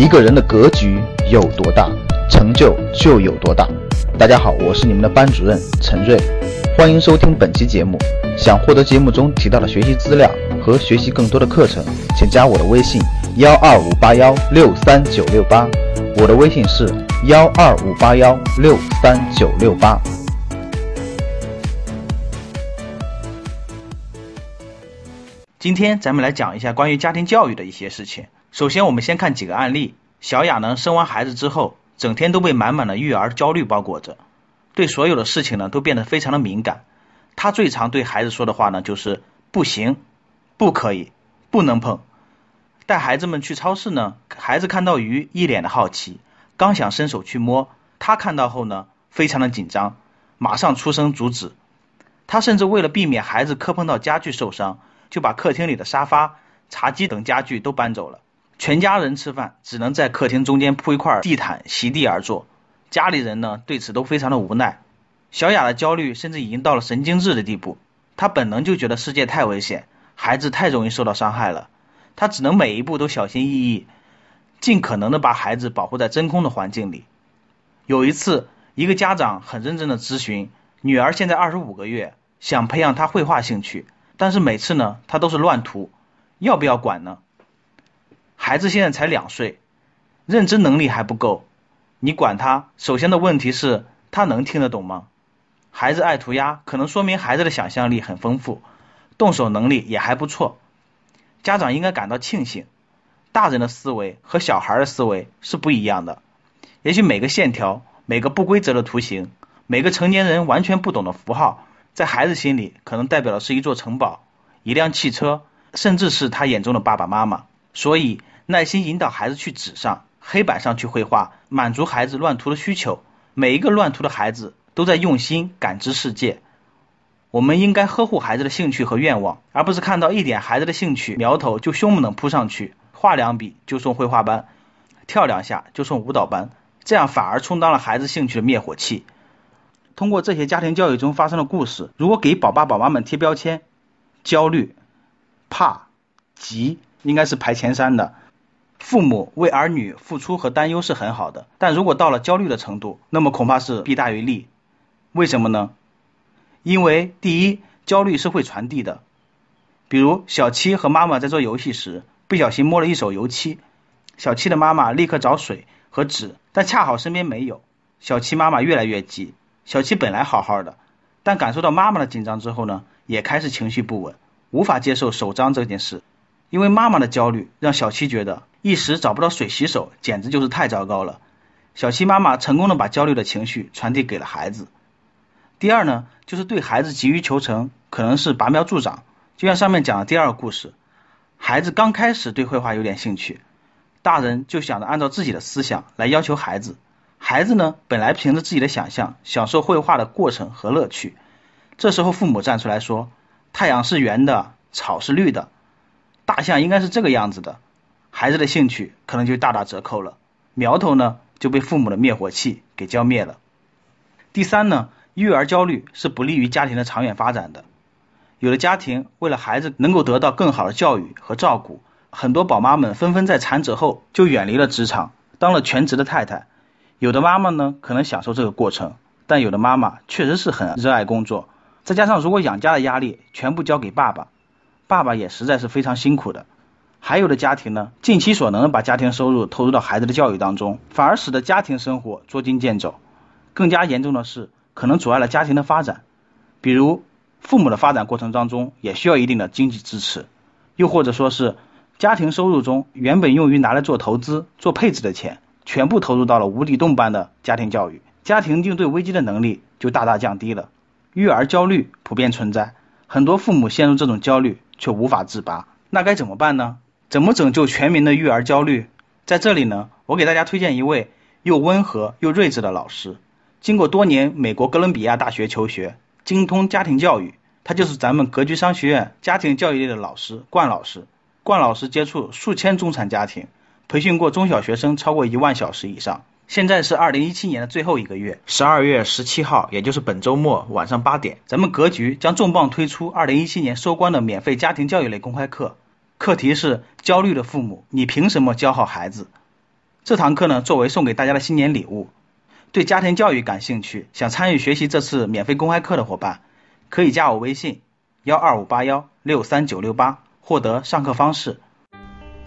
一个人的格局有多大，成就就有多大。大家好，我是你们的班主任陈瑞，欢迎收听本期节目。想获得节目中提到的学习资料和学习更多的课程，请加我的微信幺二五八幺六三九六八。我的微信是幺二五八幺六三九六八。今天咱们来讲一下关于家庭教育的一些事情。首先，我们先看几个案例。小雅呢，生完孩子之后，整天都被满满的育儿焦虑包裹着，对所有的事情呢，都变得非常的敏感。她最常对孩子说的话呢，就是不行，不可以，不能碰。带孩子们去超市呢，孩子看到鱼，一脸的好奇，刚想伸手去摸，她看到后呢，非常的紧张，马上出声阻止。她甚至为了避免孩子磕碰到家具受伤，就把客厅里的沙发、茶几等家具都搬走了。全家人吃饭只能在客厅中间铺一块地毯，席地而坐。家里人呢对此都非常的无奈。小雅的焦虑甚至已经到了神经质的地步，她本能就觉得世界太危险，孩子太容易受到伤害了，她只能每一步都小心翼翼，尽可能的把孩子保护在真空的环境里。有一次，一个家长很认真的咨询，女儿现在二十五个月，想培养她绘画兴趣，但是每次呢，她都是乱涂，要不要管呢？孩子现在才两岁，认知能力还不够，你管他，首先的问题是，他能听得懂吗？孩子爱涂鸦，可能说明孩子的想象力很丰富，动手能力也还不错。家长应该感到庆幸，大人的思维和小孩的思维是不一样的。也许每个线条、每个不规则的图形、每个成年人完全不懂的符号，在孩子心里可能代表的是一座城堡、一辆汽车，甚至是他眼中的爸爸妈妈。所以。耐心引导孩子去纸上、黑板上去绘画，满足孩子乱涂的需求。每一个乱涂的孩子都在用心感知世界。我们应该呵护孩子的兴趣和愿望，而不是看到一点孩子的兴趣苗头就凶猛的扑上去，画两笔就送绘画班，跳两下就送舞蹈班，这样反而充当了孩子兴趣的灭火器。通过这些家庭教育中发生的故事，如果给宝爸宝妈们贴标签，焦虑、怕、急，应该是排前三的。父母为儿女付出和担忧是很好的，但如果到了焦虑的程度，那么恐怕是弊大于利。为什么呢？因为第一，焦虑是会传递的。比如小七和妈妈在做游戏时，不小心摸了一手油漆，小七的妈妈立刻找水和纸，但恰好身边没有。小七妈妈越来越急。小七本来好好的，但感受到妈妈的紧张之后呢，也开始情绪不稳，无法接受手脏这件事。因为妈妈的焦虑，让小七觉得一时找不到水洗手，简直就是太糟糕了。小七妈妈成功的把焦虑的情绪传递给了孩子。第二呢，就是对孩子急于求成，可能是拔苗助长。就像上面讲的第二个故事，孩子刚开始对绘画有点兴趣，大人就想着按照自己的思想来要求孩子。孩子呢，本来凭着自己的想象，享受绘画的过程和乐趣。这时候父母站出来说：“太阳是圆的，草是绿的。”大象应该是这个样子的，孩子的兴趣可能就大打折扣了，苗头呢就被父母的灭火器给浇灭了。第三呢，育儿焦虑是不利于家庭的长远发展的。有的家庭为了孩子能够得到更好的教育和照顾，很多宝妈们纷纷在产子后就远离了职场，当了全职的太太。有的妈妈呢可能享受这个过程，但有的妈妈确实是很热爱工作，再加上如果养家的压力全部交给爸爸。爸爸也实在是非常辛苦的，还有的家庭呢，尽其所能的把家庭收入投入到孩子的教育当中，反而使得家庭生活捉襟见肘。更加严重的是，可能阻碍了家庭的发展。比如，父母的发展过程当中也需要一定的经济支持，又或者说是家庭收入中原本用于拿来做投资、做配置的钱，全部投入到了无底洞般的家庭教育，家庭应对危机的能力就大大降低了，育儿焦虑普遍存在，很多父母陷入这种焦虑。却无法自拔，那该怎么办呢？怎么拯救全民的育儿焦虑？在这里呢，我给大家推荐一位又温和又睿智的老师。经过多年美国哥伦比亚大学求学，精通家庭教育，他就是咱们格局商学院家庭教育类的老师冠老师。冠老师接触数千中产家庭，培训过中小学生超过一万小时以上。现在是二零一七年的最后一个月，十二月十七号，也就是本周末晚上八点，咱们格局将重磅推出二零一七年收官的免费家庭教育类公开课，课题是焦虑的父母，你凭什么教好孩子？这堂课呢，作为送给大家的新年礼物。对家庭教育感兴趣，想参与学习这次免费公开课的伙伴，可以加我微信幺二五八幺六三九六八，获得上课方式。